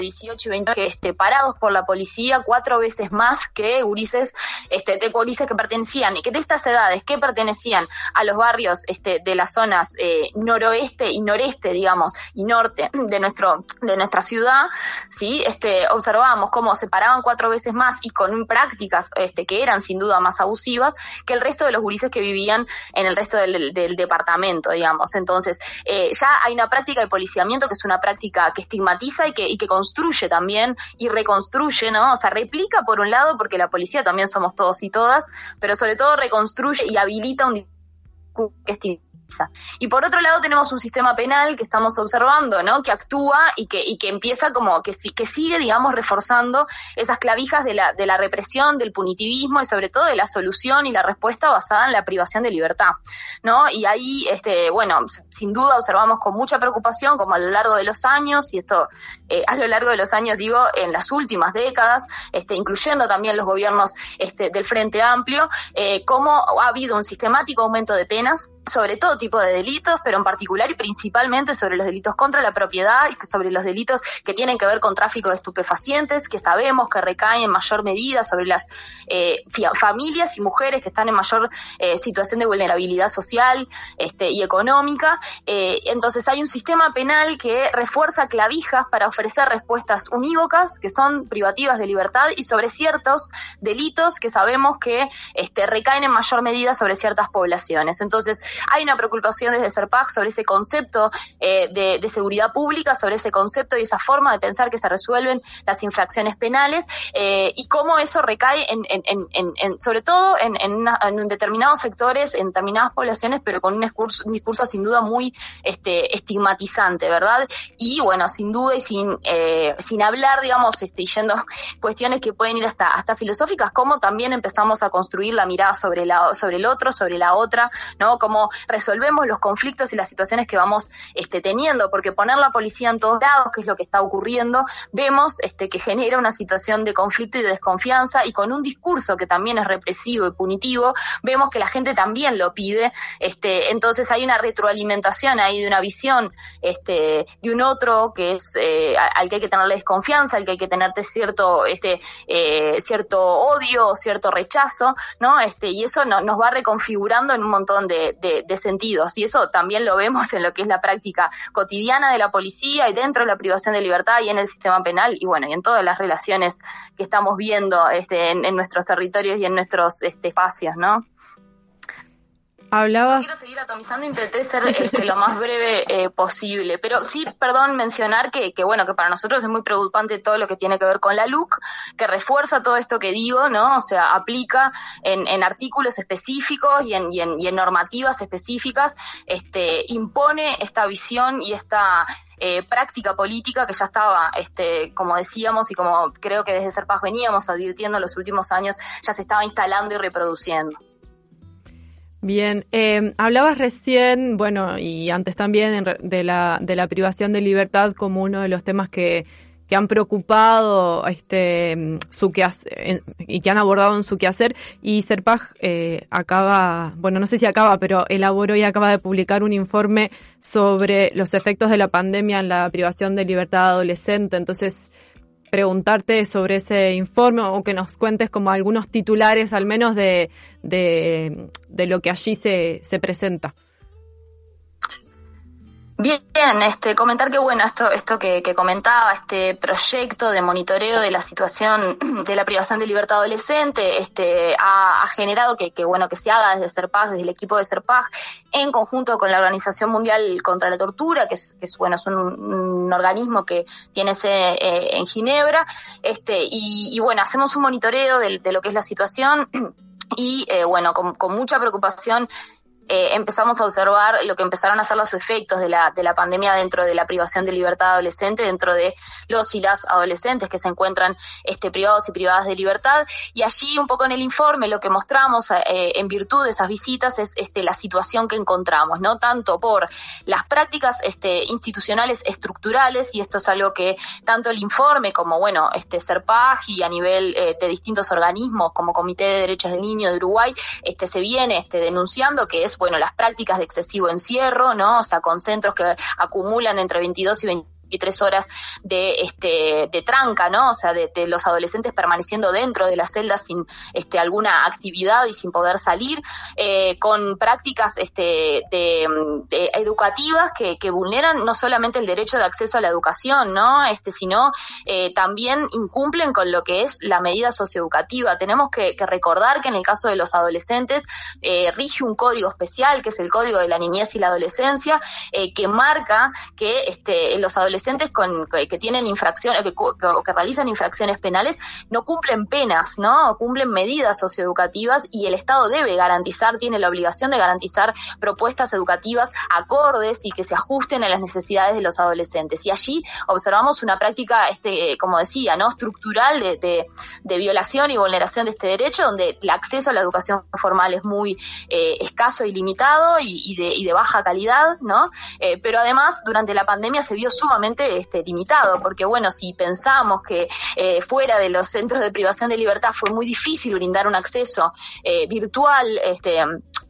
18 y 20 que este, parados por la policía cuatro veces más que gurises este, de policías que pertenecían y que de estas edades que pertenecían a los barrios este, de las zonas eh, noroeste y noreste, digamos, y norte de nuestro de nuestra ciudad, sí, este, observábamos cómo se paraban cuatro veces más y con prácticas este, que eran sin duda más abusivas que el resto de los gurises que vivían en el resto del, departamento, digamos. Entonces, eh, ya hay una práctica de policiamiento que es una práctica que estigmatiza y que, y que construye también y reconstruye, ¿no? O sea, replica por un lado, porque la policía también somos todos y todas, pero sobre todo reconstruye y habilita un y por otro lado tenemos un sistema penal que estamos observando, ¿no? Que actúa y que, que empieza como que, que sigue, digamos, reforzando esas clavijas de la, de la represión, del punitivismo y sobre todo de la solución y la respuesta basada en la privación de libertad, ¿no? Y ahí, este, bueno, sin duda observamos con mucha preocupación como a lo largo de los años, y esto eh, a lo largo de los años digo, en las últimas décadas, este, incluyendo también los gobiernos este, del Frente Amplio, eh, cómo ha habido un sistemático aumento de penas sobre todo tipo de delitos, pero en particular y principalmente sobre los delitos contra la propiedad y sobre los delitos que tienen que ver con tráfico de estupefacientes, que sabemos que recaen en mayor medida sobre las eh, familias y mujeres que están en mayor eh, situación de vulnerabilidad social este, y económica. Eh, entonces hay un sistema penal que refuerza clavijas para ofrecer respuestas unívocas, que son privativas de libertad, y sobre ciertos delitos que sabemos que este, recaen en mayor medida sobre ciertas poblaciones. Entonces, hay una preocupación desde SERPAG sobre ese concepto eh, de, seguridad pública, sobre ese concepto y esa forma de pensar que se resuelven las infracciones penales eh, y cómo eso recae en, sobre todo en, determinados sectores, en determinadas poblaciones, pero con un discurso, sin duda muy este, estigmatizante, ¿verdad? Y bueno, sin duda y sin, eh, sin hablar, digamos, este, yendo cuestiones que pueden ir hasta, hasta filosóficas, cómo también empezamos a construir la mirada sobre, la, sobre el otro, sobre la otra, ¿no? Cómo resolvemos los conflictos y las situaciones que vamos este, teniendo, porque poner la policía en todos lados, que es lo que está ocurriendo, vemos este, que genera una situación de conflicto y de desconfianza y con un discurso que también es represivo y punitivo, vemos que la gente también lo pide, este, entonces hay una retroalimentación ahí de una visión de un otro que es eh, al que hay que tenerle desconfianza, al que hay que tenerte cierto, este, eh, cierto odio, cierto rechazo, ¿no? Este, y eso nos va reconfigurando en un montón de, sentidos. Y eso también lo vemos en lo que es la práctica cotidiana de la policía y dentro de la privación de libertad y en el sistema penal y bueno, y en todas las relaciones que estamos viendo este, en, nuestros territorios y en nuestros este, espacios, ¿no? Quiero seguir atomizando, intenté ser este, lo más breve eh, posible, pero sí, perdón, mencionar que, que, bueno, que para nosotros es muy preocupante todo lo que tiene que ver con la LUC, que refuerza todo esto que digo, ¿no? O sea, aplica en, en artículos específicos y en, y en, y en normativas específicas, este, impone esta visión y esta eh, práctica política que ya estaba, este, como decíamos y como creo que desde Serpaz veníamos advirtiendo en los últimos años, ya se estaba instalando y reproduciendo. Bien, eh, hablabas recién, bueno, y antes también de la, de la privación de libertad como uno de los temas que, que han preocupado este su quehacer, y que han abordado en su quehacer y Serpaj eh, acaba, bueno, no sé si acaba, pero elaboró y acaba de publicar un informe sobre los efectos de la pandemia en la privación de libertad adolescente. Entonces, preguntarte sobre ese informe o que nos cuentes como algunos titulares al menos de, de, lo que allí se, se presenta. Bien, este, comentar que bueno, esto, esto que, comentaba, este proyecto de monitoreo de la situación de la privación de libertad adolescente, este, ha, generado que, bueno, que se haga desde Serpag, desde el equipo de Serpag, en conjunto con la Organización Mundial contra la Tortura, que es, bueno, es un, organismo que tiene sede eh, en Ginebra, este, y, bueno, hacemos un monitoreo de, lo que es la situación y eh, bueno, con mucha preocupación eh, empezamos a observar lo que empezaron a ser los efectos de la, de la pandemia dentro de la privación de libertad adolescente, dentro de los y las adolescentes que se encuentran este, privados y privadas de libertad. Y allí, un poco en el informe, lo que mostramos eh, en virtud de esas visitas es este, la situación que encontramos, ¿no? Tanto por las prácticas este, institucionales estructurales, y esto es algo que tanto el informe como, bueno, este, SERPAG y a nivel eh, de distintos organismos como Comité de Derechos del Niño de Uruguay, este, se viene este, denunciando que es bueno, las prácticas de excesivo encierro, ¿no? O sea, con centros que acumulan entre 22 y 20 tres horas de, este, de tranca, ¿no? O sea, de, los adolescentes permaneciendo dentro de las celdas sin este, alguna actividad y sin poder salir, eh, con prácticas este, de, educativas que, que, vulneran no solamente el derecho de acceso a la educación, ¿no? Este, sino eh, también incumplen con lo que es la medida socioeducativa. Tenemos que, recordar que en el caso de los adolescentes eh, rige un código especial, que es el Código de la Niñez y la Adolescencia, que marca que este, los adolescentes con, que tienen infracciones, que, que, realizan infracciones penales, no cumplen penas, ¿no? Cumplen medidas socioeducativas y el Estado debe garantizar, tiene la obligación de garantizar propuestas educativas acordes y que se ajusten a las necesidades de los adolescentes. Y allí observamos una práctica, este, como decía, ¿no? Estructural de, de, violación y vulneración de este derecho, donde el acceso a la educación formal es muy eh, escaso y limitado y, de, y, de, baja calidad, ¿no? Eh, pero además, durante la pandemia se vio sumamente este, limitado, porque bueno, si pensamos que eh, fuera de los centros de privación de libertad fue muy difícil brindar un acceso eh, virtual, este,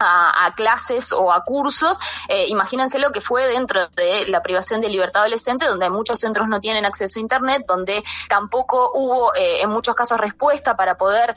a, clases o a cursos, eh, imagínense lo que fue dentro de la privación de libertad adolescente, donde muchos centros no tienen acceso a Internet, donde tampoco hubo en muchos casos respuesta para poder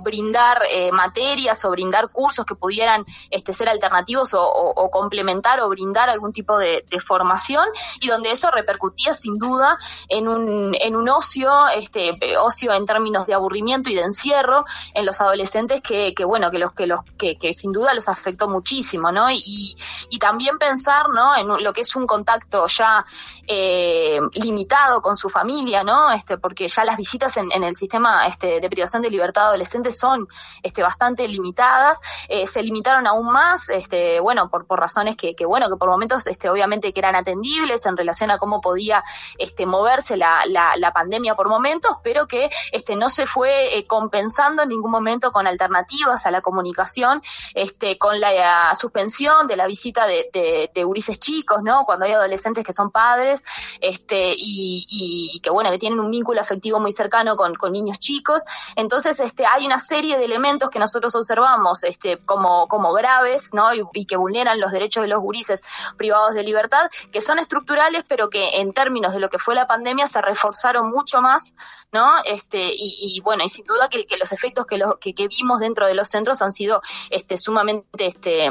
brindar materias o brindar cursos que pudieran este, ser alternativos o, complementar o brindar algún tipo de, formación y donde eso repercute sin duda en un, en un ocio, este, ocio en términos de aburrimiento y de encierro en los adolescentes que, que bueno, que los, que los, que, que sin duda los afectó muchísimo, ¿no? Y, también pensar, ¿no? En lo que es un contacto ya eh, limitado con su familia, ¿no? Este, porque ya las visitas en, el sistema este, de privación de libertad adolescente son este, bastante limitadas, eh, se limitaron aún más, este, bueno, por, razones que, bueno, que por momentos, este, obviamente que eran atendibles en relación a cómo podía este, moverse la, la, pandemia por momentos, pero que este, no se fue eh, compensando en ningún momento con alternativas a la comunicación, este, con la suspensión de la visita de, de, de chicos, ¿no? Cuando hay adolescentes que son padres, este, y, que bueno, que tienen un vínculo afectivo muy cercano con, niños chicos. Entonces, este, hay una serie de elementos que nosotros observamos, este, como, como graves, ¿no? Y, y que vulneran los derechos de los gurises privados de libertad, que son estructurales, pero que en términos de lo que fue la pandemia se reforzaron mucho más, ¿no? Este, y, bueno, y sin duda que, los efectos que, lo, que, vimos dentro de los centros han sido este, sumamente este,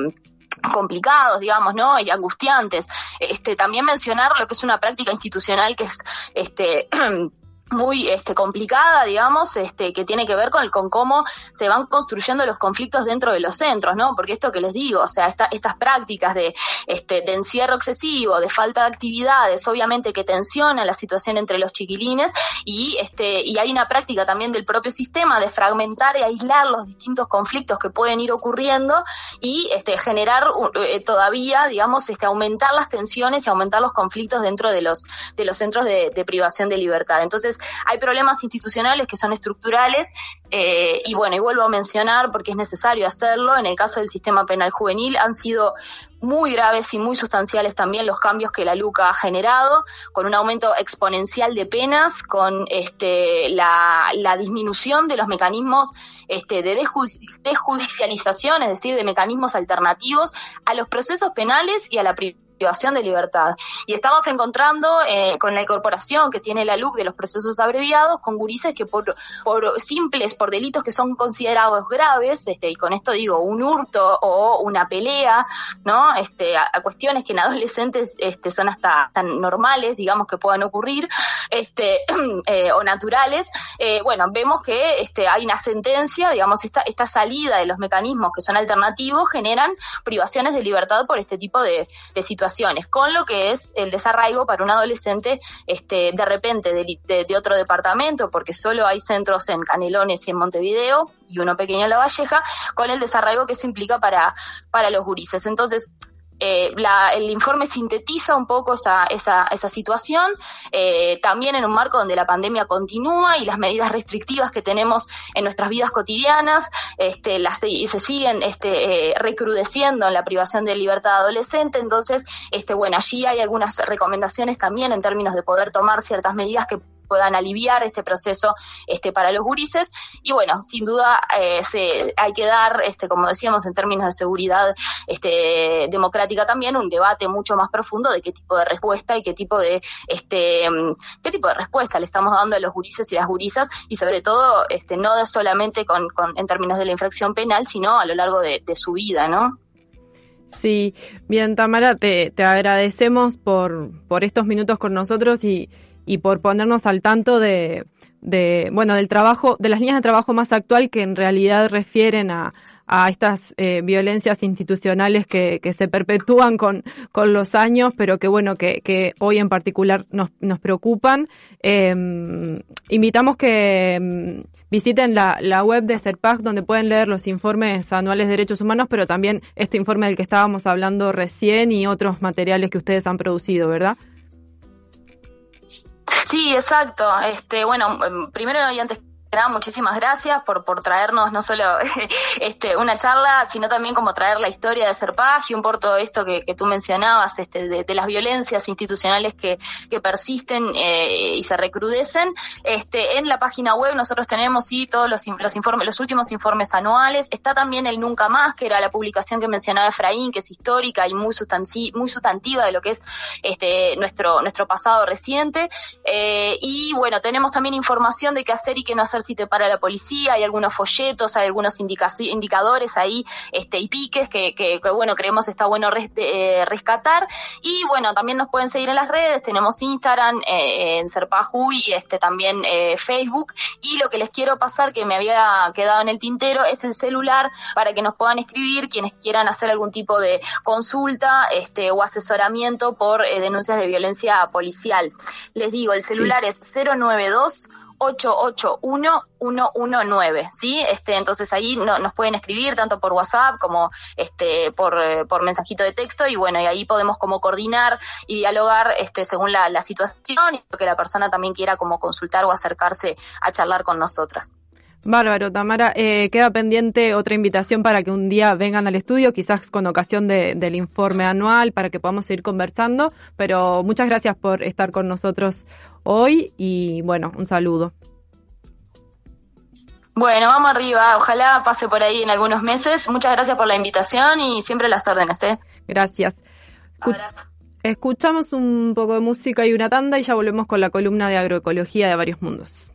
complicados, digamos, ¿no? Y angustiantes. Este, también mencionar lo que es una práctica institucional que es este muy este, complicada, digamos, este, que tiene que ver con, con cómo se van construyendo los conflictos dentro de los centros, ¿no? Porque esto que les digo, o sea, estas prácticas de, este, encierro excesivo, de falta de actividades, obviamente que tensionan la situación entre los chiquilines y, este, y hay una práctica también del propio sistema de fragmentar y aislar los distintos conflictos que pueden ir ocurriendo y este, generar eh, todavía, digamos, este, aumentar las tensiones y aumentar los conflictos dentro de los, de los centros de privación de libertad. Entonces, hay problemas institucionales que son estructurales eh, y bueno, y vuelvo a mencionar porque es necesario hacerlo, en el caso del sistema penal juvenil han sido muy graves y muy sustanciales también los cambios que la LUCA ha generado, con un aumento exponencial de penas, con este, la, disminución de los mecanismos este, de desjudicialización, es decir, de mecanismos alternativos a los procesos penales y a la privación de libertad. Y estamos encontrando eh, con la incorporación que tiene la LUC de los procesos abreviados con gurises que por, simples, por delitos que son considerados graves, este, y con esto digo un hurto o una pelea, ¿no? Este, a, cuestiones que en adolescentes este, son hasta tan normales, digamos, que puedan ocurrir, este, eh, o naturales, eh, bueno, vemos que este, hay una sentencia, digamos, esta, esta salida de los mecanismos que son alternativos generan privaciones de libertad por este tipo de situaciones con lo que es el desarraigo para un adolescente este, de repente de, de, otro departamento, porque solo hay centros en Canelones y en Montevideo y uno pequeño en La Valleja, con el desarraigo que eso implica para, para los gurises. Entonces, eh, el informe sintetiza un poco esa, esa, esa situación, eh, también en un marco donde la pandemia continúa y las medidas restrictivas que tenemos en nuestras vidas cotidianas este, las, se siguen este, eh, recrudeciendo en la privación de libertad adolescente. Entonces, este, bueno, allí hay algunas recomendaciones también en términos de poder tomar ciertas medidas que puedan aliviar este proceso este, para los gurises. Y bueno, sin duda eh, se, hay que dar, este, como decíamos, en términos de seguridad este, democrática también, un debate mucho más profundo de qué tipo de respuesta y qué tipo de, este, qué tipo de respuesta le estamos dando a los gurises y las gurisas y sobre todo este, no solamente con, con, en términos de la infracción penal, sino a lo largo de, de su vida, ¿no? Sí, bien, Tamara, te, te agradecemos por, por estos minutos con nosotros y, y por ponernos al tanto de, de, bueno, del trabajo, de las líneas de trabajo más actual que en realidad refieren a, estas eh, violencias institucionales que, se perpetúan con, con los años, pero que bueno, que, hoy en particular nos, nos preocupan. Eh, invitamos que em, visiten la, la web de CERPAC donde pueden leer los informes anuales de derechos humanos, pero también este informe del que estábamos hablando recién y otros materiales que ustedes han producido, ¿verdad? Sí, exacto. Este, bueno, em, primero y antes muchísimas gracias por, por traernos no solo este, una charla, sino también como traer la historia de Serpag y un por todo esto que, que tú mencionabas, este, de, las violencias institucionales que, que persisten eh, y se recrudecen. Este, en la página web nosotros tenemos sí todos los, informes, los últimos informes anuales. Está también el Nunca Más, que era la publicación que mencionaba Efraín, que es histórica y muy sustantiva de lo que es este, nuestro, nuestro pasado reciente. Eh, y bueno, tenemos también información de qué hacer y qué no hacer si te para la policía, hay algunos folletos, hay algunos indicadores ahí este, y piques que, que, bueno, creemos está bueno eh, rescatar. Y bueno, también nos pueden seguir en las redes, tenemos Instagram, eh, en Serpaju y este, también eh, Facebook. Y lo que les quiero pasar, que me había quedado en el tintero, es el celular para que nos puedan escribir quienes quieran hacer algún tipo de consulta este, o asesoramiento por denuncias de violencia policial. Les digo, el celular es 092 881-119, ¿sí? Este, entonces ahí no, nos pueden escribir tanto por WhatsApp como este, por, eh, por mensajito de texto y bueno, y ahí podemos como coordinar y dialogar este, según la, la situación y que la persona también quiera como consultar o acercarse a charlar con nosotras. Bárbaro, Tamara. Eh, queda pendiente otra invitación para que un día vengan al estudio, quizás con ocasión de, del informe anual, para que podamos seguir conversando. Pero muchas gracias por estar con nosotros hoy y bueno, un saludo. Bueno, vamos arriba. Ojalá pase por ahí en algunos meses. Muchas gracias por la invitación y siempre las órdenes. ¿eh? Gracias. Escuchamos un poco de música y una tanda y ya volvemos con la columna de agroecología de varios mundos.